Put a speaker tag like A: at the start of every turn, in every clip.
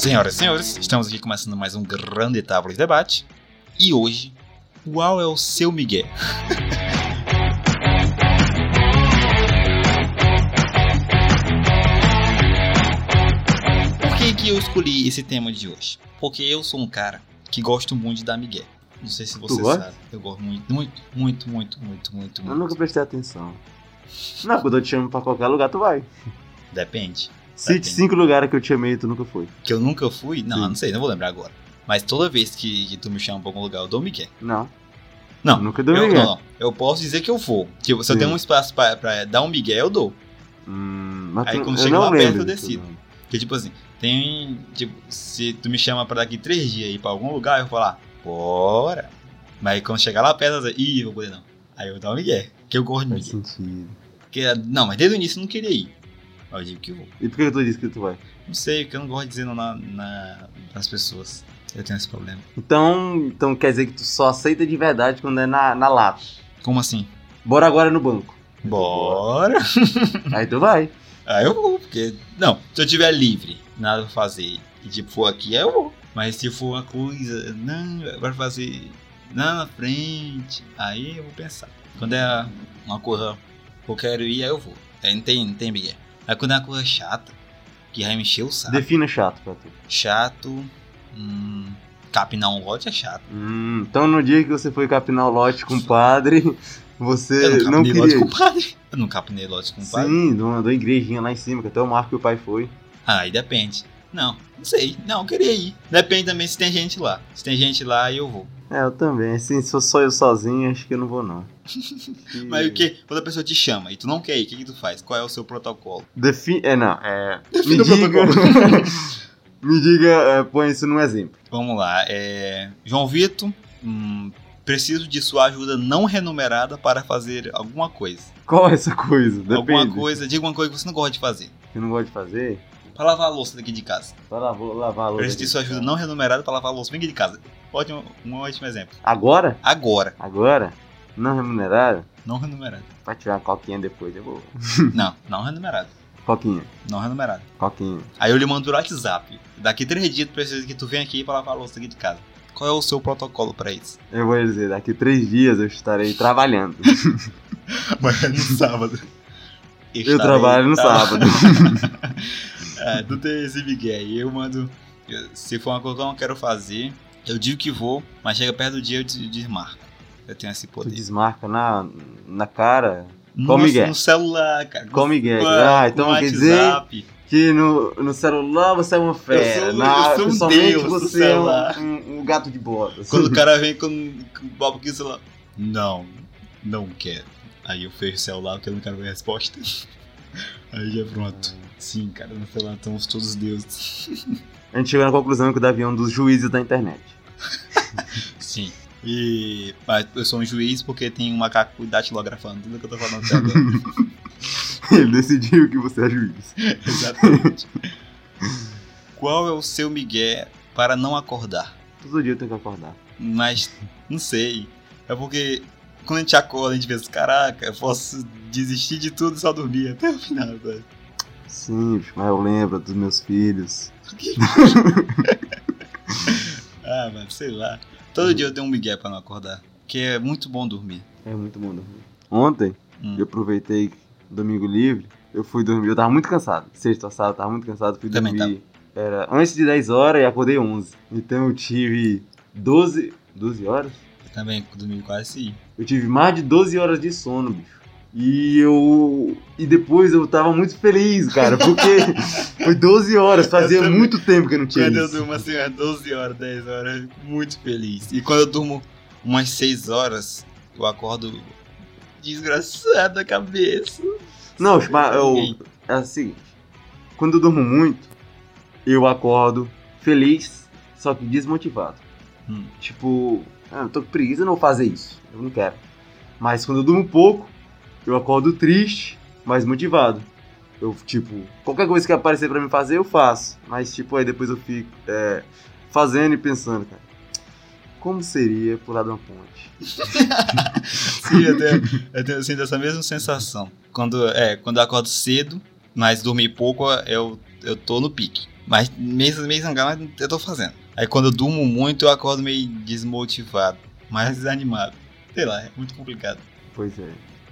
A: Senhoras e senhores, estamos aqui começando mais um grande tábua de debate. E hoje, qual é o seu Miguel? Por que, que eu escolhi esse tema de hoje? Porque eu sou um cara que gosto muito de dar Miguel. Não sei se você sabe. Eu gosto muito, muito, muito, muito, muito, muito,
B: Eu
A: muito.
B: nunca prestei atenção. Não, quando eu te chamo pra qualquer lugar, tu vai.
A: Depende.
B: Cite
A: Depende.
B: cinco lugares que eu te chamei e tu nunca foi.
A: Que eu nunca fui? Não,
B: Sim.
A: não sei, não vou lembrar agora. Mas toda vez que, que tu me chama pra algum lugar, eu dou Miguel.
B: Não.
A: Não,
B: Nunca deu
A: eu, não, não. Eu posso dizer que eu vou. Tipo, se eu
B: Sim.
A: tenho um espaço pra, pra dar um Miguel, eu dou.
B: Hum, mas
A: Aí
B: tu-
A: quando
B: eu
A: chega lá perto, eu decido. Porque, tipo assim, tem. Tipo, se tu me chama pra daqui três dias ir pra algum lugar, eu vou falar, bora. Mas quando chegar lá perto, eu vou dizer, ih, vou poder não. Aí eu vou dar um Miguel. Que eu gosto de
B: Faz
A: Miguel.
B: sentido.
A: Porque, não, mas desde o início eu não queria ir. Eu digo que eu vou.
B: E por que tu disse que tu vai?
A: Não sei, porque eu não gosto de dizer não na, na, nas pessoas. Eu tenho esse problema.
B: Então, então quer dizer que tu só aceita de verdade quando é na, na lata.
A: Como assim?
B: Bora agora no banco.
A: Bora.
B: Aí tu vai.
A: Aí eu vou, porque. Não, se eu tiver livre, nada pra fazer, e tipo, for aqui, aí eu vou. Mas se for uma coisa, não, vai fazer lá na frente, aí eu vou pensar. Quando é uma coisa que eu quero ir, aí eu vou. Aí não tem, não tem Miguel. Aí quando é uma coisa chata, que vai me encher o saco.
B: Defina chato pra tu.
A: Chato, hum, capinar um lote é chato.
B: Hum, então no dia que você foi capinar o lote com o padre, você
A: Eu não
B: não
A: capinei lote
B: queria
A: com o padre. Eu não capinei lote com o padre.
B: Sim, de uma, de uma igrejinha lá em cima, que até o Marco e o pai foi.
A: Ah, aí depende. Não, não sei. Não, eu queria ir. Depende também se tem gente lá. Se tem gente lá, eu vou.
B: É, eu também. Assim, se for só eu sozinho, acho que eu não vou, não. E-
A: Mas o que? Quando a pessoa te chama e tu não quer ir, o que, que tu faz? Qual é o seu protocolo?
B: Defi... É, não, é...
A: Defina
B: me
A: o
B: diga... me diga, é, põe isso num exemplo.
A: Vamos lá. É... João Vitor, hum, preciso de sua ajuda não remunerada para fazer alguma coisa.
B: Qual é essa coisa? Depende.
A: Alguma coisa, diga uma coisa que você não gosta de fazer.
B: Que eu não gosto de fazer?
A: Pra lavar a louça daqui de casa.
B: Pra lavar, lavar a louça.
A: Preciso de sua ajuda não remunerada para lavar a louça bem aqui de casa. Ótimo, um ótimo exemplo.
B: Agora?
A: Agora,
B: Agora? Não remunerado?
A: não remunerado.
B: Vai tirar uma coquinha depois, eu vou...
A: Não, não remunerado.
B: Coquinha,
A: Não remunerado.
B: coquinha.
A: Aí eu lhe mando no WhatsApp. Daqui três dias tu precisa que tu venha aqui para lavar a louça aqui de casa. Qual é o seu protocolo para isso?
B: Eu vou dizer, daqui três dias eu estarei trabalhando.
A: Mas é no sábado.
B: Eu trabalho no sábado.
A: é, tu tem esse Miguel. Eu mando. Se for uma coisa que eu não quero fazer, eu digo que vou, mas chega perto do dia eu des- desmarco. Eu tenho esse
B: Tu
A: poder.
B: desmarca na, na cara.
A: no,
B: Miguel.
A: no celular, cara.
B: Com Miguel.
A: Com-
B: Ah,
A: com
B: então quer
A: WhatsApp.
B: Que no, no celular você é uma fera.
A: Eu sou-
B: na,
A: eu sou um
B: somente
A: deus
B: você é
A: celular.
B: um, um- um gato de botas.
A: Quando o cara vem com, com o papo aqui, sei lá. Não, não quero. Aí eu fecho o celular porque eu não quero ver a resposta. Aí já pronto. Sim, cara, no estamos todos deuses.
B: A gente chegou na conclusão que o Davi é um dos juízes da internet.
A: Sim. E eu sou um juiz porque tem um macaco datilografando tudo que eu tô falando até agora.
B: Ele decidiu que você é juiz.
A: Exatamente. Qual é o seu migué para não acordar?
B: Todo dia eu tenho que acordar.
A: Mas não sei. É porque quando a gente acorda, a gente pensa, caraca, eu posso desistir de tudo e só dormir até o final, velho.
B: Sim, mas eu lembro dos meus filhos.
A: Ah, mas sei lá. Todo dia eu tenho um migué para não acordar. Que é muito bom dormir.
B: É muito bom dormir. Ontem,
A: Hum.
B: eu aproveitei domingo livre. Eu fui dormir. Eu tava muito cansado. Sexta sábado, eu tava muito cansado. Fui
A: Também
B: dormir. Era antes de 10 horas e acordei 11. Então eu tive 12. 12 horas?
A: Eu também dormi quase
B: Eu tive mais de 12 horas de sono, bicho. E eu. E depois eu tava muito feliz, cara, porque foi 12 horas, fazia
A: Eu também.
B: muito tempo que eu não tinha
A: Quando eu
B: isso.
A: durmo assim, umas 12 horas, 10 horas, eu muito feliz. E quando eu durmo umas 6 horas, eu acordo desgraçado da cabeça.
B: Não, mas eu. É seguinte: quando eu durmo muito, eu acordo feliz, só que desmotivado.
A: Hum.
B: Tipo, ah, eu tô com preguiça, não fazer isso. Eu não quero. Mas quando eu durmo pouco, eu acordo triste, mas motivado. Eu, tipo, qualquer coisa que aparecer pra mim fazer, eu faço. Mas, tipo, aí depois eu fico é, fazendo e pensando, cara. Como seria pular de uma ponte?
A: Sim, eu tenho, eu tenho sinto essa mesma sensação. Quando, é, quando eu acordo cedo, mas dormir pouco, eu, eu tô no pique. Mas meio, meio zangado, mas eu tô fazendo. Aí quando eu durmo muito, eu acordo meio desmotivado, mais desanimado. Sei lá, é muito complicado.
B: Pois é.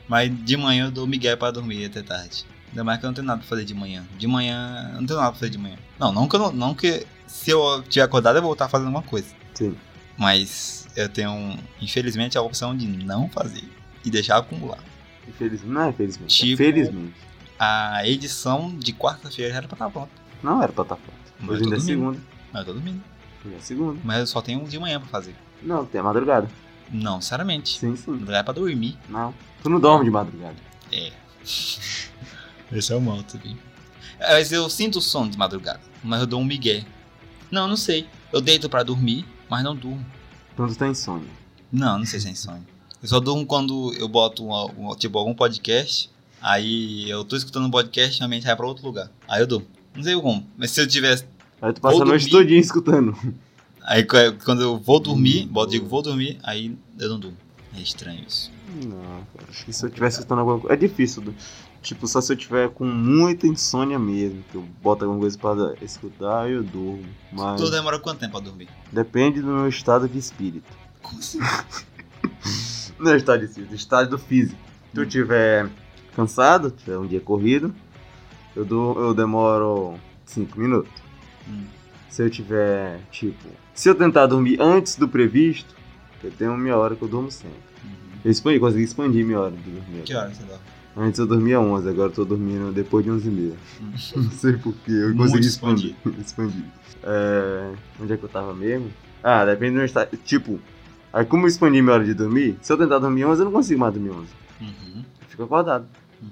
A: Mas de manhã eu dou migué pra dormir até tarde. Ainda mais que eu não tenho nada pra fazer de manhã. De manhã, eu não tenho nada pra fazer de manhã. Não, não que, eu não, que se eu tiver acordado eu vou estar fazendo alguma coisa.
B: Sim.
A: Mas eu tenho, infelizmente, a opção de não fazer e deixar acumular.
B: Infelizmente. Não é infelizmente.
A: Tipo-
B: É felizmente.
A: A edição de quarta-feira já era pra estar pronta.
B: Não era pra estar pronto.
A: Mas
B: Hoje ainda é segunda.
A: Mas eu tô dormindo.
B: Hoje é segunda.
A: Mas eu só tenho um de manhã pra fazer.
B: Não, tem a madrugada.
A: Não, sinceramente.
B: Sim, sim.
A: Lugar é pra dormir.
B: Não. Tu não dorme de madrugada.
A: É. Esse é o mal também. Mas eu sinto sono de madrugada. Mas eu dou um migué. Não, não sei. Eu deito pra dormir, mas não durmo.
B: Então tu tá insônia.
A: Não, não sei se é insônia. Eu só durmo quando eu boto um, tipo algum podcast. Aí eu tô escutando um podcast minha mente vai pra outro lugar. Aí eu durmo. Não sei como. Mas se eu tivesse.
B: Aí tu passa a noite todinha escutando.
A: Aí qu- quando eu vou dormir,
B: Hum.
A: digo vou dormir, aí eu não durmo. É estranho isso.
B: Não, cara. Acho que se eu tivesse escutando alguma coisa. É difícil. Tipo, só se eu tiver com muita insônia mesmo. Que eu boto alguma coisa pra escutar eu durmo. Mas
A: Tu demora quanto tempo pra dormir?
B: depende do meu estado de espírito.
A: Como assim?
B: Não é estado de espírito, é estado do físico. Se eu
A: Hum.
B: tiver cansado, tiver um dia corrido, eu, dou, eu demoro 5 minutos.
A: Hum.
B: Se eu tiver, tipo. Se eu tentar dormir antes do previsto, eu tenho meia hora que eu durmo sempre.
A: Uhum.
B: Eu expandi, consegui expandir minha hora de dormir.
A: Que hora você dorme?
B: Antes eu dormia 11, agora eu tô dormindo depois de 11 e meia.
A: Hum.
B: Não sei porquê, eu
A: Muito
B: consegui expandir. expandir. É, onde é que eu tava mesmo? Ah, depende do meu estado. Tipo, aí como eu expandi minha hora de dormir, se eu tentar dormir 11, eu não consigo mais dormir 11.
A: Uhum.
B: Fico acordado.
A: Uhum.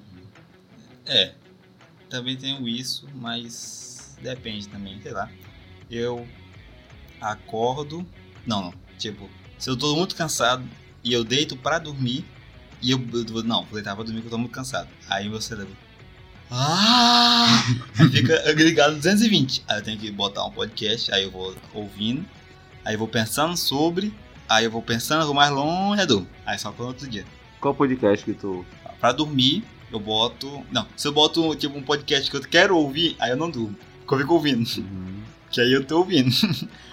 A: É, também tenho isso, mas depende também, sei lá. Eu acordo. Não, não. Tipo, se eu tô muito cansado e eu deito pra dormir, e eu. eu- não, vou deitar pra dormir que eu tô muito cansado. Aí meu cérebro. Ah! Fica ligado no 220. Aí eu tenho que botar um podcast, aí eu vou ouvindo, aí eu vou pensando sobre, aí eu vou pensando, eu vou mais longe, eu durmo. Aí só para outro dia.
B: Qual podcast que tu.
A: Pra dormir, eu boto. Não, se eu boto tipo um podcast que eu quero ouvir, aí eu não durmo. Porque eu fico ouvindo.
B: Uhum.
A: Que aí eu tô ouvindo.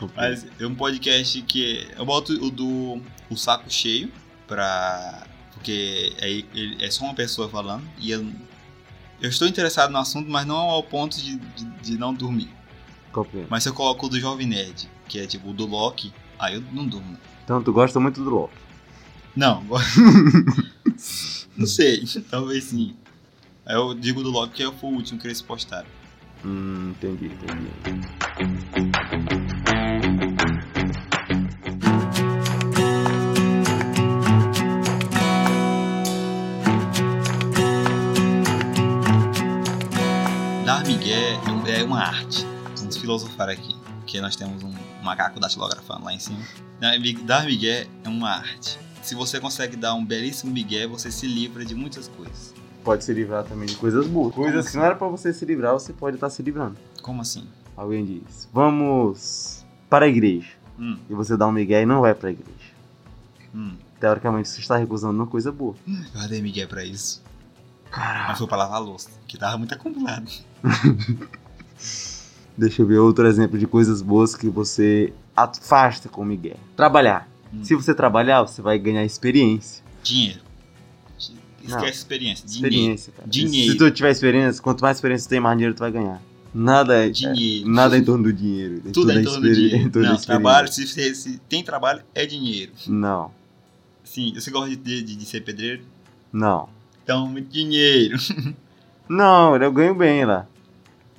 B: Ok.
A: Mas é um podcast que. Eu boto o do O Saco Cheio pra. Porque aí ele- é só uma pessoa falando. E eu. Eu estou interessado no assunto, mas não ao ponto de, de, de não dormir.
B: Que é?
A: Mas se eu coloco o do Jovem Nerd, que é tipo o do Loki, aí eu não durmo.
B: Então tu gosta muito do Loki.
A: Não, não sei, talvez sim. Aí eu digo do Loki que foi o último que eles postaram.
B: Hum, entendi, entendi.
A: Dar migué é um- é uma arte. Vamos filosofar aqui. Porque nós temos um macaco datilografando lá em cima. Dar migué é uma arte. Se você consegue dar um belíssimo migué, você se livra de muitas coisas.
B: Pode se livrar também de coisas boas. Coisas que não era pra você se livrar, você pode estar se livrando.
A: Como assim?
B: Alguém diz, vamos para a igreja.
A: Hum,
B: E você dá um migué e não vai pra igreja.
A: hum.
B: Teoricamente você está recusando uma coisa boa.
A: Eu dei migué pra isso.
B: Caraca.
A: Mas foi pra lavar a louça, que tava muito acumulado.
B: Deixa eu ver outro exemplo de coisas boas que você afasta com o migué. Trabalhar.
A: Hum.
B: Se você trabalhar, você vai ganhar experiência.
A: Dinheiro. Esquece
B: Não.
A: experiência. Dinheiro.
B: Experiência, cara.
A: Dinheiro.
B: Se tu tiver experiência, quanto mais experiência tu tem, mais dinheiro tu vai ganhar. Nada é.
A: Dinheiro.
B: é- nada é em torno do dinheiro. É
A: Tudo é em torno do dinheiro. Não, trabalho, se, se- se tem trabalho, é dinheiro.
B: Não,
A: Sim, você gosta de, de, de ser pedreiro?
B: não.
A: Então, dinheiro.
B: Não, eu ganho bem lá.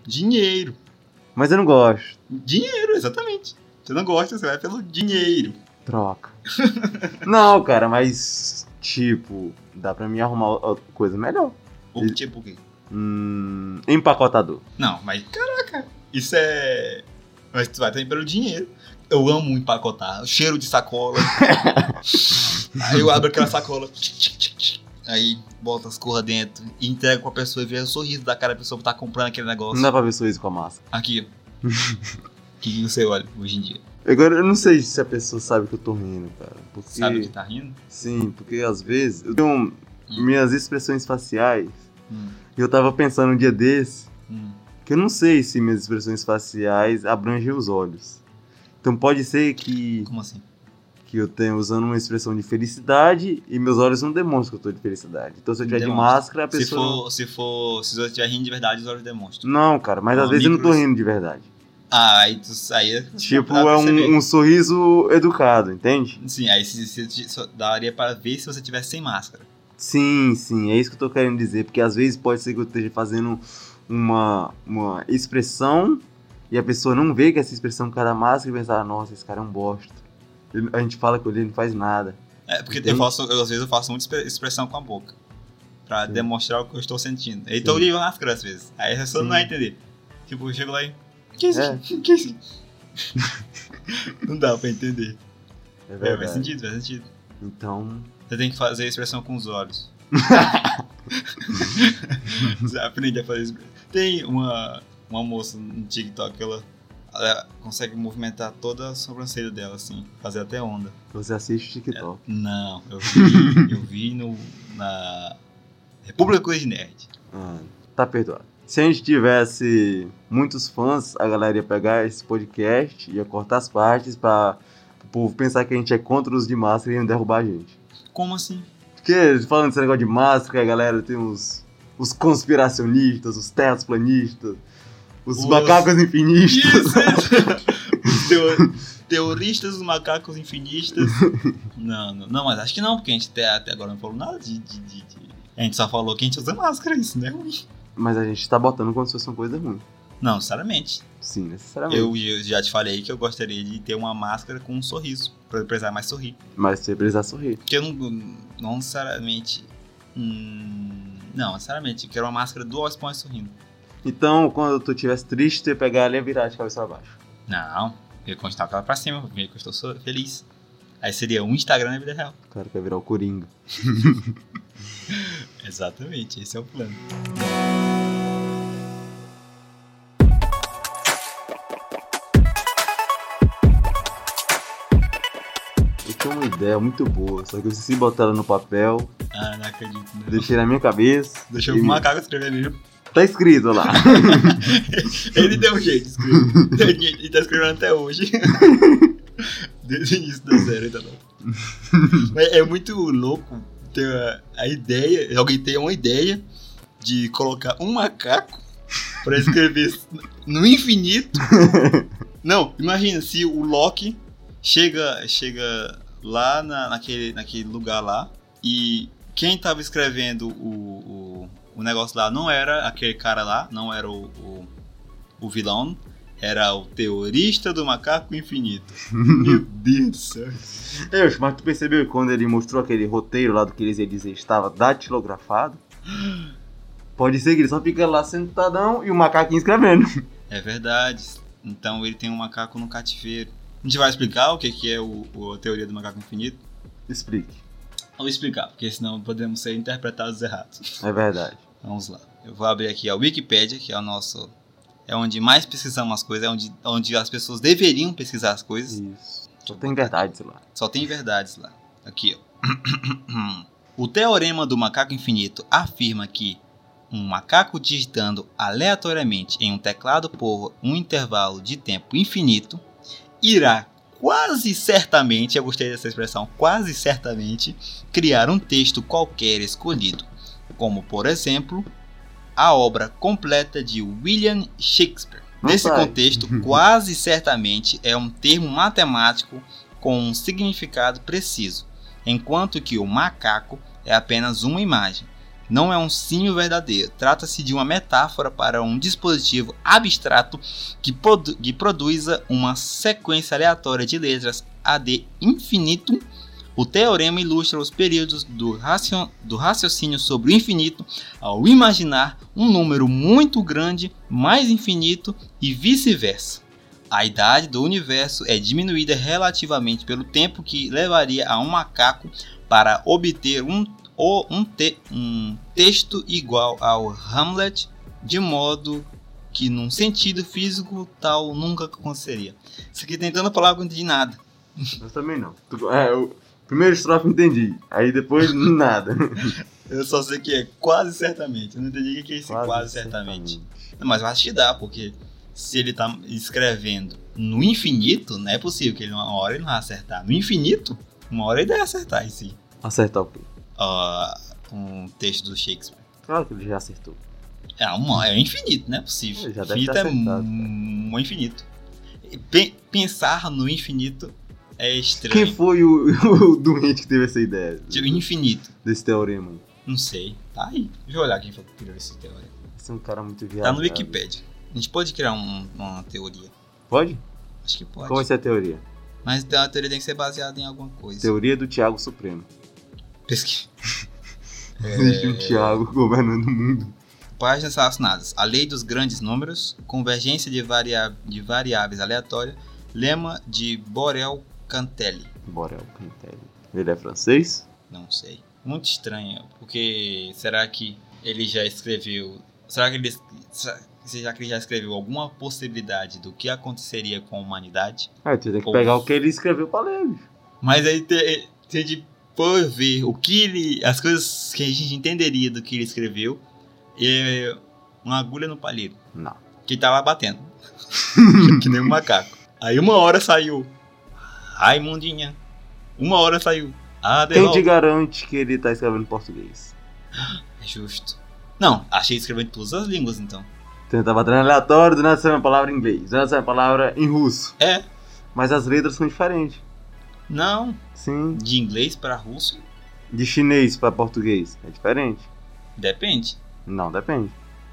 A: Dinheiro.
B: Mas eu não gosto.
A: Dinheiro, exatamente. Você não gosta, você vai pelo dinheiro.
B: Troca. não, cara, mas. Tipo, dá pra mim arrumar outra coisa melhor. E-
A: tipo o quê?
B: Hum, empacotador.
A: Não, mas caraca, isso é. Mas tu vai também pelo dinheiro. Eu amo empacotar, o cheiro de sacola. aí eu abro aquela sacola. Aí bota as coisas dentro e entrego pra pessoa e vê o sorriso da cara da pessoa que tá comprando aquele negócio.
B: Não dá pra ver sorriso com a massa.
A: Aqui, ó. que você olha hoje em dia?
B: Agora, eu não sei se a pessoa sabe que eu tô rindo, cara. Porque...
A: Sabe que tá rindo?
B: Sim, porque às vezes eu tenho minhas expressões faciais.
A: Hum,
B: E eu tava pensando um dia desse
A: hum.
B: que eu não sei se minhas expressões faciais abrangem os olhos. Então pode ser que,
A: Como assim?
B: que eu tenha usando uma expressão de felicidade e meus olhos não demonstram que eu tô de felicidade. Então se eu tiver de máscara, a
A: Se
B: pessoa.
A: for, se for, se você estiver rindo de verdade, os olhos demonstram.
B: Não, cara, mas às
A: Uma
B: vezes eu não tô rindo de verdade.
A: Ah, aí tu aí
B: Tipo,
A: dá pra
B: é um, um sorriso educado, entende?
A: Sim, aí se, se, só daria para ver se você tivesse sem máscara.
B: Sim, sim, é isso que eu tô querendo dizer, porque às vezes pode ser que eu esteja fazendo uma, uma expressão e a pessoa não vê que essa expressão causa da máscara e pensar, nossa, esse cara é um bosta. Ele- A gente fala que ele não faz nada.
A: É, porque
B: Entende?
A: eu faço, eu, às vezes eu faço muita expre- expressão com a boca. Pra
B: Sim.
A: demonstrar o que eu estou sentindo. Aí
B: Sim.
A: tô de máscara às vezes. Aí a pessoa não
B: Sim.
A: vai entender. Tipo, eu chego lá e. Que isso?
B: É.
A: Que isso? não dá pra entender.
B: É
A: É,
B: verdade.
A: faz sentido, faz sentido.
B: Então,
A: Você tem que fazer a expressão com os olhos. Você aprende a fazer isso. Tem uma, uma moça no TikTok que ela, ela consegue movimentar toda a sobrancelha dela, assim, fazer até onda.
B: você assiste o TikTok.
A: Não, eu vi, eu vi no, na República Coisa Nerd.
B: Ah, tá perdoado. Se a gente tivesse muitos fãs, a galera ia pegar esse podcast, ia cortar as partes pra o povo pensar que a gente é contra os de máscara e iam derrubar a gente.
A: Como assim?
B: Porque falando desse negócio de máscara, a galera tem os, os conspiracionistas, os terraplanistas, os,
A: Os-
B: macacos infinistas.
A: Isso, isso. Os teo- teoristas, os macacos infinistas. Não, não, não, mas acho que não, porque a gente até, até agora não falou nada de, de, de- de- A gente só falou que a gente usa máscara, isso não é ruim.
B: Mas a gente tá botando como se fosse uma coisa ruim.
A: Não, sinceramente.
B: Sim, necessariamente.
A: Eu, eu já te falei que eu gostaria de ter uma máscara com um sorriso, pra eu precisar mais sorrir.
B: Mas você precisa sorrir.
A: Porque eu não, não necessariamente. Hum, não, sinceramente, eu quero uma máscara do Response sorrindo.
B: Então, quando tu estivesse triste, tu ia pegar ela e ia virar de cabeça pra baixo.
A: Não, eu ia continuar com ela pra cima, ver que eu estou feliz. Aí seria um Instagram na vida real.
B: O cara quer virar o Coringa.
A: Exatamente, esse é o plano.
B: Uma ideia muito boa, só que eu esqueci botar ela no papel,
A: Ah, não acredito. Não.
B: deixei na minha cabeça.
A: Deixa
B: e
A: o macaco escrever mesmo.
B: Tá escrito lá.
A: Ele deu um jeito de escrever. Ele tá escrevendo até hoje. Desde o início da série, tá bom. Mas é muito louco ter a, ideia, alguém tem uma ideia de colocar um macaco pra escrever no infinito. Não, imagina se o Loki chega, chega lá na- naquele, naquele lugar lá e quem tava escrevendo o, o, o negócio lá não era aquele cara lá, não era o, o, o vilão, era o teorista do macaco infinito. Meu Deus do céu.
B: Eu, mas tu percebeu que quando ele mostrou aquele roteiro lá do que eles iam dizer estava datilografado? Pode ser que ele só fica lá sentadão e o macaquinho escrevendo.
A: É verdade. Então ele tem um macaco no cativeiro. A gente vai explicar o que, que é o, o- a teoria do macaco infinito?
B: Explique.
A: Vou explicar, porque senão podemos ser interpretados errados.
B: É verdade.
A: Vamos lá. Eu vou abrir aqui a Wikipedia, que é o nosso. É onde mais pesquisamos as coisas, é onde, onde as pessoas deveriam pesquisar as coisas.
B: Isso. Só tem verdade, sei lá.
A: Só tem verdades lá. Aqui, ó. O teorema do macaco infinito afirma que um macaco digitando aleatoriamente em um teclado por um intervalo de tempo infinito irá quase certamente, eu gostei dessa expressão, quase certamente, criar um texto qualquer escolhido, como por exemplo, a obra completa de William Shakespeare. Nesse contexto, quase certamente é um termo matemático com um significado preciso, enquanto que o macaco é apenas uma imagem. Não é um símil verdadeiro. Trata-se de uma metáfora para um dispositivo abstrato que, produ- que produza uma sequência aleatória de letras ad infinitum. O teorema ilustra os períodos do, racio- do raciocínio sobre o infinito ao imaginar um número muito grande mais infinito e vice-versa. A idade do universo é diminuída relativamente pelo tempo que levaria a um macaco para obter um, ou um, te- um texto igual ao Hamlet, de modo que, num sentido físico, tal nunca aconteceria. Isso aqui tentando falar, eu não entendi nada.
B: Eu também não. É, eu- Primeiro estrofe entendi. Aí depois, nada.
A: Eu só sei que é quase certamente. Eu não entendi o que é esse quase, certamente. Não, mas eu acho que dá, porque se ele tá escrevendo no infinito, não é possível que ele uma hora ele não vai acertar. No infinito, uma hora ele deve acertar em si.
B: Acertar o quê?
A: Ah, um texto do Shakespeare.
B: Claro que ele já acertou.
A: É, uma, é infinito, não é possível.
B: Ele já deve
A: infinito
B: ter
A: é
B: acertado.
A: um, um infinito. Pe- pensar no infinito é estranho.
B: Quem foi o, o doente que teve essa ideia?
A: Tipo, infinito.
B: Desse teorema?
A: Não sei. Tá aí. Deixa eu olhar quem foi que criou esse teoria.
B: Esse é um cara muito viajado.
A: Tá no Wikipedia. A gente pode criar um- uma teoria.
B: Pode?
A: Acho que pode.
B: Qual vai ser a teoria?
A: Mas então a teoria tem que ser baseada em alguma coisa.
B: Teoria do Tiago Supremo.
A: Pesquisa.
B: Existe um Tiago governando o mundo.
A: Páginas relacionadas. A lei dos grandes números, convergência de, varia... de variáveis aleatórias, lema de Borel-Cantelli.
B: Borel Cantelli. Ele é francês?
A: Não sei. Muito estranho, porque será que ele já escreveu. Será que ele. Será será que ele já escreveu alguma possibilidade do que aconteceria com a humanidade?
B: Ah, tu tem que
A: Ou-
B: pegar o que ele escreveu pra ler, bicho.
A: Mas aí tem, tem de por ver o que ele. as coisas que a gente entenderia do que ele escreveu é uma agulha no palheiro.
B: Não.
A: Que tava batendo. que nem um macaco. Aí uma hora saiu. Raimundinha. Uma hora saiu. Ah,
B: Quem te garante que ele tá escrevendo em português?
A: É justo. Não, achei escrevendo em todas as línguas então.
B: Então ele tava treinando aleatório, do nada saiu uma palavra em inglês, do nada saiu uma palavra em russo.
A: É.
B: Mas as letras são diferentes.
A: Não,
B: Sim.
A: de inglês para russo
B: De chinês pra português. É diferente.
A: depende.
B: Não, depende.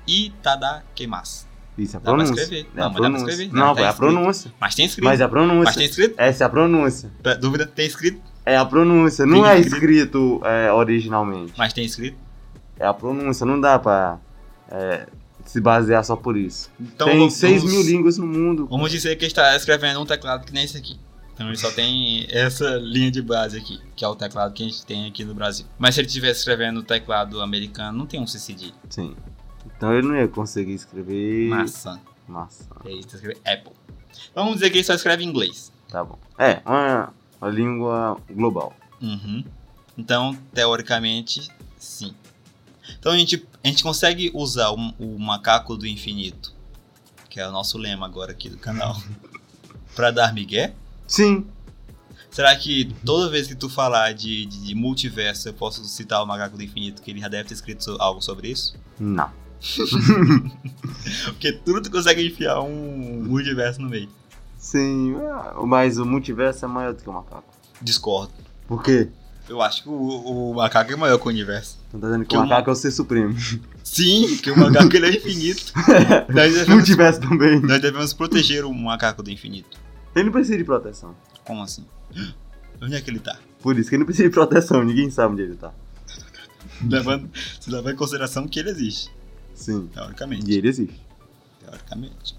A: Itadakimasu.
B: Isso é a
A: Dá pra
B: pronúncia.
A: escrever.
B: É
A: Não, mas dá pra escrever.
B: Não,
A: Não, tá
B: é a
A: escrito.
B: pronúncia.
A: Mas tem escrito.
B: Mas é a
A: Mas
B: pronúncia.
A: tem escrito?
B: Essa é a pronúncia.
A: Pra dúvida, tem escrito.
B: É a pronúncia. Não
A: Tem
B: é
A: escrito.
B: escrito é, originalmente.
A: Mas tem escrito.
B: É a pronúncia. Não dá pra é, se basear só por isso.
A: Então,
B: Tem
A: vamos-
B: 6 mil línguas no mundo.
A: Vamos dizer que está escrevendo um teclado que nem esse aqui. Então ele só tem essa linha de base aqui, que é o teclado que a gente tem aqui no Brasil. Mas se ele estivesse escrevendo o teclado americano, não tem um CCD.
B: Sim. Então ele não ia conseguir escrever.
A: Maçã.
B: Maçã.
A: E aí você escreve Apple. Vamos dizer que ele só escreve em inglês.
B: Tá bom. É, uma, uma língua global.
A: Uhum. Então, teoricamente, sim. Então a gente, a gente consegue usar o, o macaco do infinito, que é o nosso lema agora aqui do canal, pra dar migué?
B: Sim.
A: Será que toda vez que tu falar de, de, de multiverso eu posso citar o macaco do infinito, que ele já deve ter escrito so- algo sobre isso?
B: Não.
A: Porque tudo tu consegue enfiar um multiverso no meio.
B: Sim, ah, mas o multiverso é maior do que o macaco.
A: Discordo.
B: Por quê?
A: Eu acho que o, o macaco é maior que o universo.
B: Então tá dizendo que
A: Que
B: o
A: o
B: macaco é o ser supremo.
A: Sim, que o macaco ele é infinito. Devemos,
B: multiverso também.
A: nós devemos proteger o macaco do infinito.
B: Ele não precisa de proteção.
A: Como assim? Onde é que ele tá?
B: Por isso que ele não precisa de proteção, ninguém sabe onde ele tá.
A: Levando, se levar em consideração que ele existe,
B: Sim.
A: teoricamente.
B: E ele existe.
A: Teoricamente.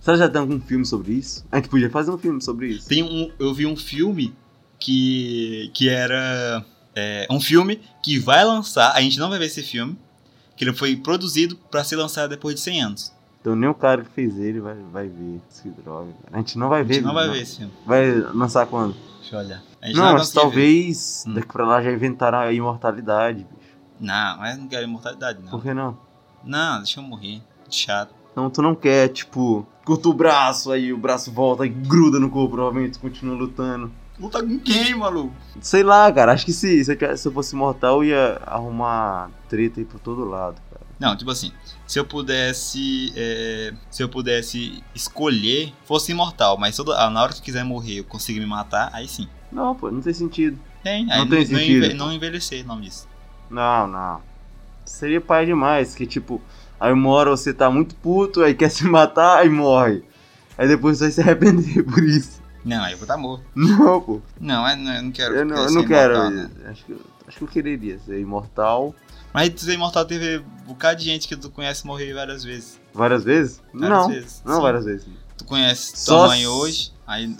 B: Você já tem algum filme sobre isso? A gente podia fazer um filme sobre isso.
A: Tem um, eu vi um filme que, que era é, um filme que vai lançar, a gente não vai ver esse filme, que ele foi produzido pra ser lançado depois de 100 anos.
B: Então nem o cara que fez ele vai, vai ver. Que droga. A gente não vai
A: A
B: ver.
A: gente não vai ver esse filme.
B: Vai lançar quando?
A: Deixa eu olhar. A gente
B: Não, mas
A: conseguir ver.
B: talvez
A: Hum.
B: daqui pra lá já inventaram a imortalidade, bicho.
A: Não, mas não quero imortalidade, não.
B: Por que não?
A: Não, deixa eu morrer. Chato.
B: Não, tu não quer, tipo, curta o braço, aí o braço volta e gruda no corpo, provavelmente tu continua lutando.
A: Luta com quem, maluco?
B: Sei lá, cara, acho que se, se, eu, se eu fosse mortal, eu ia arrumar treta aí por todo lado, cara.
A: Não, tipo assim, se eu pudesse. é, se eu pudesse escolher, fosse imortal, mas toda, ah, na hora que quiser morrer eu conseguir me matar, aí sim.
B: Não, pô, não tem sentido.
A: Tem,
B: Não
A: aí
B: tem
A: não,
B: sentido.
A: não envelhecer, o nome disso.
B: Não, não. Seria pai demais, que tipo, aí uma hora você tá muito puto, aí quer se matar, aí morre. Aí depois você vai se arrepender por isso.
A: Não, aí eu vou estar morto.
B: Não, pô.
A: Não, eu não, eu não quero.
B: Eu não, eu não quero.
A: imortal, não.
B: Acho, que, acho que eu quereria ser imortal
A: Mas tu imortal teve um bocado de gente que tu conhece morrer várias vezes.
B: várias vezes?
A: Várias
B: não,
A: vezes.
B: não
A: Sim.
B: várias vezes.
A: Tu conhece tua
B: Só
A: mãe hoje, aí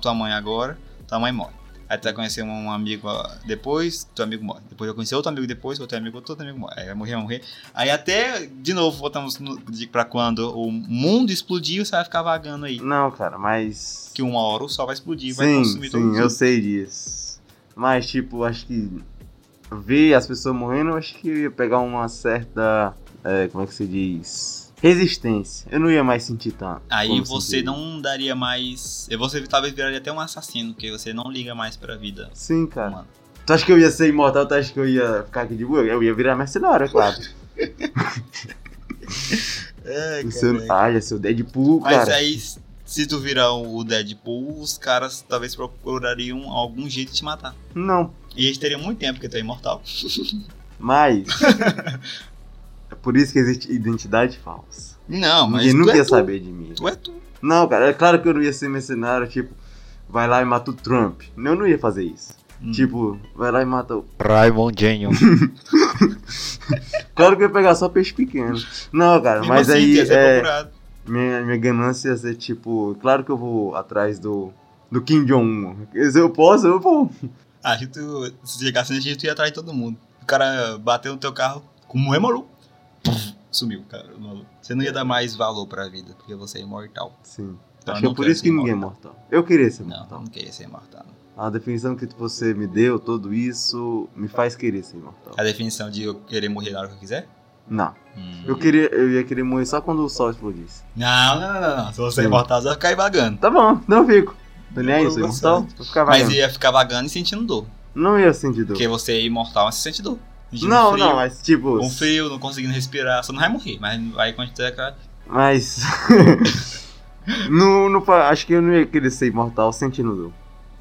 A: tua mãe agora, tua mãe morre. Aí tu vai conhecer um amigo depois, teu amigo morre. Depois vai conhecer outro amigo depois, outro amigo, outro amigo morre. Aí vai morrer, vai morrer. Aí até, de novo, voltamos no, de, pra quando o mundo explodir, você vai ficar vagando aí.
B: Não, cara, mas.
A: Que uma hora o sol vai explodir, vai
B: sim,
A: consumir todo
B: sim, eu
A: mundo.
B: sei disso. Mas, tipo, acho que ver as pessoas morrendo, eu acho que eu ia pegar uma certa. é, como é que se diz? Resistência. Eu não ia mais sentir tanto.
A: Aí você
B: senti.
A: não daria mais. e Você talvez viraria até um assassino, porque você não liga mais pra vida
B: Sim, cara.
A: humana.
B: Tu acha que eu ia ser imortal? Tu acha que eu ia ficar aqui de boa? Eu ia virar mercenário, é claro.
A: É,
B: O seu... Ah, ia ser o Deadpool,
A: Mas
B: cara.
A: aí, se tu virar o Deadpool, os caras talvez procurariam algum jeito de te matar.
B: Não,
A: E eles teriam muito tempo, porque tu é imortal.
B: mas. é por isso que existe identidade falsa.
A: Não, mas
B: Ninguém
A: tu
B: nunca
A: é
B: ia
A: tu.
B: saber de mim.
A: Tu é tu.
B: Não, cara, é claro que eu não ia ser mercenário, tipo, vai lá e mata o Trump. Eu não ia fazer isso.
A: Hum.
B: Tipo, vai lá e mata o.
C: Raimondinho.
B: Claro que eu ia pegar só peixe pequeno. Não, cara,
A: Mesmo
B: mas
A: assim,
B: aí.
A: ia ser
B: É,
A: procurado.
B: Minha, minha ganância ia ser tipo. Claro que eu vou atrás do. Do Kim Jong-un. Eu posso, eu vou.
A: Ah, se tu se chegasse nesse jeito, tu ia atrás de todo mundo. O cara bateu no teu carro, como é maluco? Sumiu, cara, maluco. Você não ia dar mais valor pra vida, porque você é imortal.
B: Sim.
A: Então,
B: Acho que
A: não
B: é por isso que ninguém é mortal. Eu queria ser
A: Não,
B: mortal.
A: não queria ser imortal. não.
B: A definição que você me deu, tudo isso, me faz querer ser imortal.
A: A definição de eu querer morrer na hora que eu quiser?
B: Não.
A: Hum.
B: Eu, queria, eu ia querer morrer só quando o sol explodisse.
A: Não, não, não, não. Se você é imortal, você vai ficar vagando.
B: Tá bom, não fico. Eu sou
A: Eu
B: imortal. Vou ficar
A: Mas ia ficar vagando e sentindo dor.
B: Não ia sentir dor.
A: Porque você é imortal, mas você sente dor.
B: Não,
A: frio,
B: não, mas tipo.
A: Com frio, não conseguindo respirar. Você não vai morrer, mas vai continuar.
B: Mas. não, não, fa- acho que eu não ia querer ser imortal sentindo dor.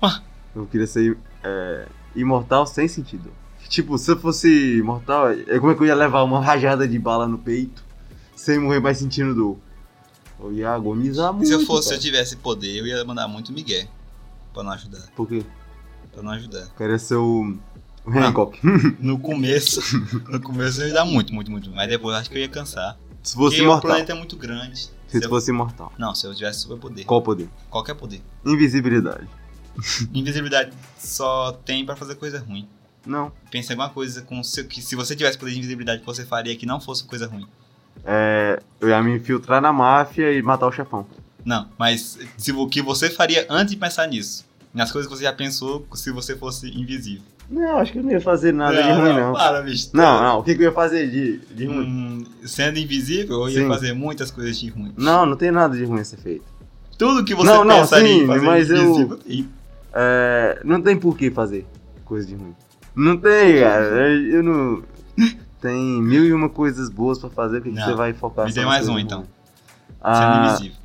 A: Ah.
B: Eu queria ser é, imortal sem sentir dor. Tipo, se eu fosse imortal, é como é que eu ia levar uma rajada de bala no peito sem morrer mais sentindo dor? Eu ia agonizar muito.
A: Se eu fosse, se eu
B: cara.
A: tivesse poder, eu ia mandar muito Miguel. Pra não ajudar.
B: Por quê?
A: Pra não ajudar.
B: Queria ser o. O Hancock.
A: No começo, no começo eu ia dar muito, muito, muito. Mas depois eu acho que eu ia cansar.
B: Se fosse
A: Porque o
B: imortal.
A: planeta é muito grande.
B: Se
A: eu-
B: fosse imortal.
A: Não, se eu tivesse superpoder.
B: Qual o poder?
A: Qualquer poder.
B: Invisibilidade.
A: Invisibilidade só tem pra fazer coisa ruim.
B: Não.
A: Pensa em alguma coisa com seu, que se você tivesse poder de invisibilidade que você faria que não fosse coisa ruim.
B: É, eu ia me infiltrar na máfia e matar o chefão.
A: Não, mas se, o que você faria antes de pensar nisso? Nas coisas que você já pensou se você fosse invisível.
B: Não, acho que eu não ia fazer nada de ruim, não.
A: Para, bicho.
B: Não, não. O que, que eu ia fazer de, de ruim?
A: Hum, sendo invisível, eu ia
B: Sim.
A: fazer muitas coisas de ruim.
B: Não, não tem nada de ruim a ser feito.
A: Tudo que você
B: Não, não,
A: pensaria
B: sim,
A: em fazer
B: mas eu-
A: invisível, tem.
B: É, não tem por que fazer coisa de ruim. Não tem, cara. Eu não. Tem mil e uma coisas boas pra fazer, por que, você vai focar
A: Me dê mais um, então.
B: ruins?
A: Sendo
B: Ah,
A: invisível.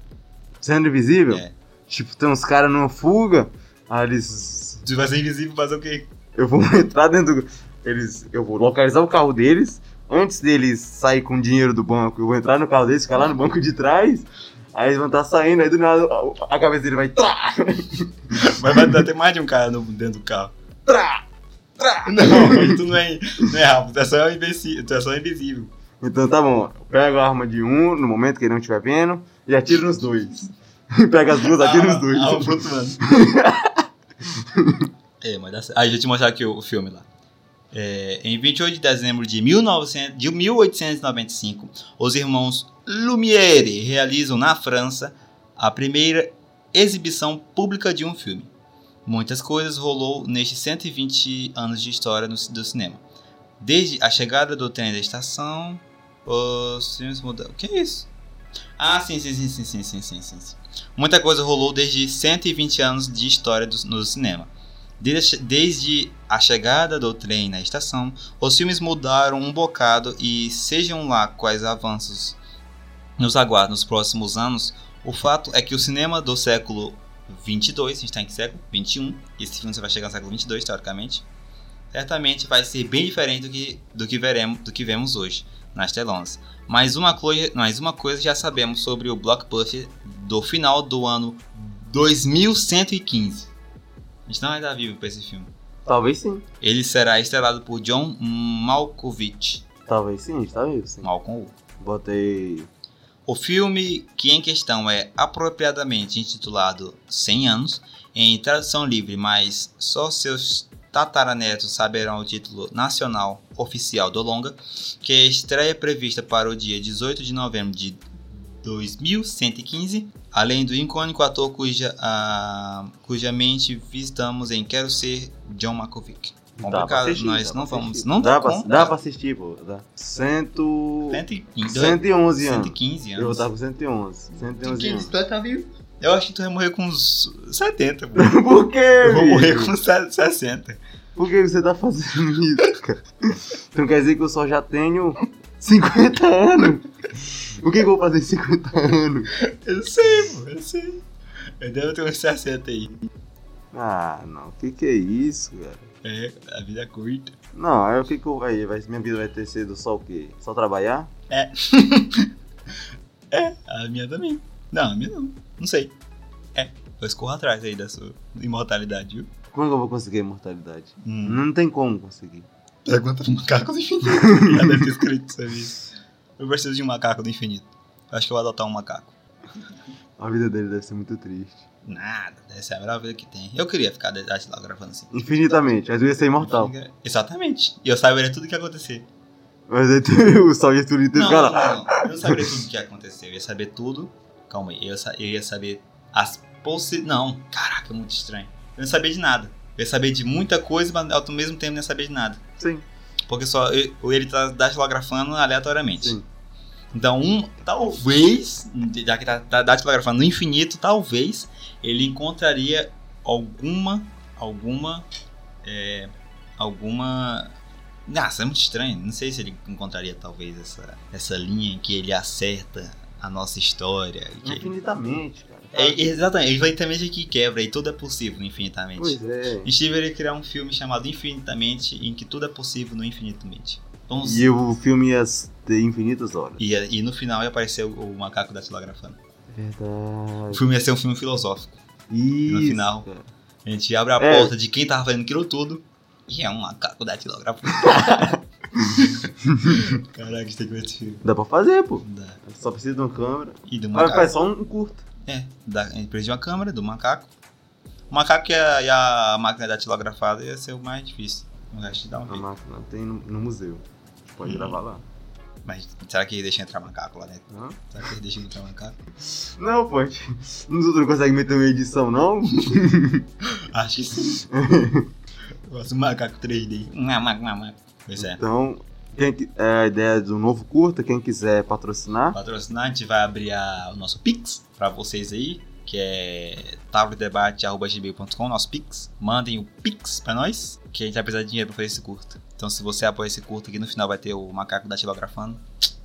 B: sendo invisível?
A: É.
B: Tipo, tem uns caras numa fuga, aí eles.
A: Se vai ser invisível, fazer o quê?
B: Eu vou entrar dentro do. Eles. Eu vou localizar o carro deles. Antes deles sair com o dinheiro do banco, eu vou entrar no carro deles, ficar lá no banco de trás. Aí eles vão estar saindo, aí do nada a, cabeça dele vai. Trá,
A: Vai, ter mais de um cara no- dentro do carro.
B: trá.
A: Não, tu não é, não é rápido, tu é só invisível. Tu é só invisível.
B: Então tá bom, eu pego a arma de um no momento que ele não estiver vendo e atiro nos dois. Pega as duas, atiro nos dois.
A: Ah, ah, flutuando. é, mas dá certo. Ah, deixa eu te mostrar aqui o, o filme lá. É, em 28 de dezembro de, 1900, de 1895, os irmãos Lumière realizam na França a primeira exibição pública de um filme. Muitas coisas rolou nestes 120 anos de história do cinema. Desde a chegada do trem da estação, os filmes mudaram. O que é isso? Ah, sim, sim, sim, sim, sim, sim, sim, sim. sim. Muita coisa rolou desde 120 anos de história do, no cinema. Desde, desde a chegada do trem na estação, os filmes mudaram um bocado e sejam lá quais avanços nos aguardam nos próximos anos, o fato é que o cinema do século 22, a gente está em que século? 21, e esse filme você vai chegar no século 22, teoricamente, certamente vai ser bem diferente do que, do que veremos, do que vemos hoje nas telonas. Mas uma, coisa, mas uma coisa já sabemos sobre o blockbuster do final do ano 2115. A gente não vai estar vivo para esse filme.
B: Talvez sim.
A: Ele será estrelado por John Malkovich.
B: Talvez sim, talvez sim.
A: Malcolm U.
B: Botei.
A: O filme que em questão é apropriadamente intitulado 100 anos, em tradução livre, mas só seus tataranetos saberão o título nacional oficial do longa, que a estreia prevista para o dia 18 de novembro de 2115, além do icônico ator cuja, a, cuja mente visitamos em Quero Ser John Malkovich.
B: Dá pra
A: Complicado,
B: assistir,
A: nós não vamos. Não
B: dá,
A: dá
B: pra,
A: como,
B: dá
A: cara.
B: pra assistir, pô. Dá. Cento...
A: 115,
B: 111 anos.
A: 115
B: Eu vou
A: anos.
B: estar com 111. 111 anos.
A: tu tá vivo. Eu acho que tu vai morrer com uns 70, pô.
B: Por quê,
A: Eu vou morrer com 60.
B: Por que você tá fazendo isso, cara? Então quer dizer que eu só já tenho 50 anos? O que, que eu vou fazer em 50 anos?
A: Eu sei, pô, eu sei. Eu devo ter uns 60 aí.
B: Ah, não. O que, que é isso, cara?
A: É, a vida é curta.
B: Não, aí o que, que eu. Aí, vai, minha vida vai ter sido só o quê? Só trabalhar?
A: É. é, a minha também. Não, a minha não. Não sei. É, eu escorro atrás aí da sua imortalidade, viu?
B: Como é que eu vou conseguir a imortalidade?
A: Hum.
B: Não tem como conseguir.
A: Pergunta pro macaco do infinito. Já deve ter escrito sobre isso. Eu preciso de um macaco do infinito. Eu acho que eu vou adotar um macaco.
B: A vida dele deve ser muito triste.
A: Nada, essa é a melhor vida que tem. Eu queria ficar de- lá gravando assim.
B: Infinitamente, mas eu ia ser imortal.
A: Exatamente. E eu saberia tudo o que ia acontecer.
B: Mas aí sol e tudo e
A: Não,
B: cara.
A: não, não. Eu não saberia tudo o que ia acontecer. Eu ia saber tudo. Calma aí. Eu, eu ia saber as possibilidades. Não, caraca, é muito estranho. Eu não ia saber de nada. Eu ia saber de muita coisa, mas ao mesmo tempo não ia saber de nada.
B: Sim,
A: Porque só eu, ele tá datilografando aleatoriamente.
B: sim.
A: Então, um, talvez, já que tá, tá datilografando no infinito, talvez ele encontraria alguma, alguma, é, alguma. Nossa, é muito estranho. Não sei se ele encontraria talvez essa, essa linha em que ele acerta a nossa história.
B: Infinitamente, cara.
A: É, exatamente, infinitamente que quebra e tudo é possível infinitamente.
B: Pois é.
A: A gente deveria criar um filme chamado Infinitamente, em que tudo é possível no infinitamente. Vamos...
B: E o filme ia ter infinitas horas.
A: E, e no final ia aparecer o, o macaco datilografando. O
B: Verdade.
A: filme ia ser um filme filosófico.
B: Isso.
A: final.
B: cara.
A: A gente abre a
B: É.
A: porta de quem tava fazendo aquilo tudo e é um macaco datilografando. Caraca, gente tem que ver esse filme.
B: Dá pra fazer, pô.
A: Da-
B: Só precisa de uma câmera.
A: E do
B: Mas
A: macaco.
B: faz só um curto.
A: É, da, a gente precisa de uma câmera, do macaco. O macaco e a, e a máquina datilografada ia ser o mais difícil. O resto dá um
B: A
A: jeito.
B: máquina tem no, no museu. Pode
A: Hum.
B: gravar lá.
A: Mas será que deixa entrar macaco lá dentro?
B: Hã?
A: Será que eles deixam entrar macaco?
B: Não, pô. Nos outros não consegue meter uma edição, não?
A: Acho que sim. Gosto do macaco 3D. Macaco, macaco. Pois é.
B: Então, quem, é a ideia do novo curta, quem quiser patrocinar,
A: patrocinar, a gente vai abrir a- o nosso Pix pra vocês aí, que é tabrodebate.gmail.com, nosso Pix. Mandem o Pix pra nós, que a gente vai precisar de dinheiro pra fazer esse curto. Então se você apoia esse curto aqui, no final vai ter o macaco datilografando.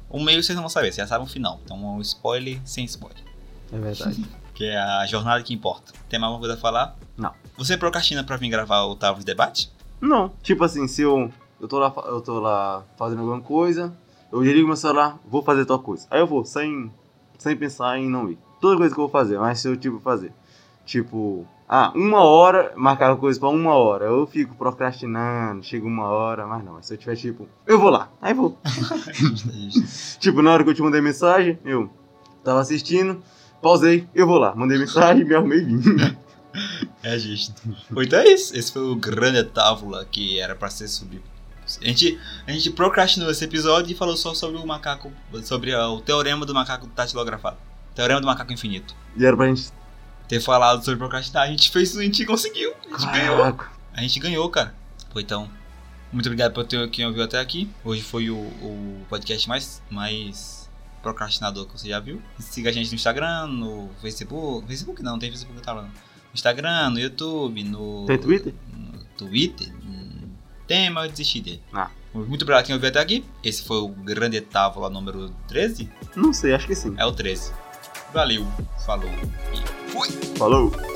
A: O meio vocês não vão saber, vocês já sabem o final. Então um spoiler sem spoiler.
B: é verdade.
A: Que é a jornada que importa. Tem mais alguma coisa a falar?
B: Não.
C: Você procrastina pra vir gravar o Tavos Debate?
B: Não, tipo assim, se eu, eu, tô lá, eu tô lá fazendo alguma coisa, eu ligo meu celular, vou fazer tal coisa. Aí eu vou, sem, sem pensar em não ir. Toda coisa que eu vou fazer, mas se eu tipo fazer. Tipo, ah, uma hora, marcar coisa pra uma hora. Eu fico procrastinando, chega uma hora, mas não. Mas se eu tiver tipo, eu vou lá, aí vou. tipo, na hora que eu te mandei mensagem, eu tava assistindo, pausei, eu vou lá. Mandei mensagem, me arrumei e vim.
C: É justo. Então é isso. Esse foi o grande tábula que era pra ser sobre. A gente, a gente procrastinou esse episódio e falou só sobre o macaco. Sobre o teorema do macaco datilografado. Teorema do macaco infinito.
B: E era pra gente.
C: Ter falado sobre procrastinar, a gente fez, a gente conseguiu. A gente ganhou.
B: Caraca.
C: A gente ganhou, cara. Pô, então, muito obrigado por ter quem ouviu até aqui. Hoje foi o, o podcast mais, mais procrastinador que você já viu. Siga a gente no Instagram, no Facebook. Facebook não, não tem Facebook que tava não. No Instagram, no YouTube, no.
B: Tem Twitter?
C: No Twitter? Hum, Tem, mas eu desisti dele.
B: Ah.
C: Muito obrigado quem ouviu até aqui. Esse foi o grande távola número 13?
B: Não sei, acho que sim.
C: É o 13. Valeu, falou e fui!
B: Falou!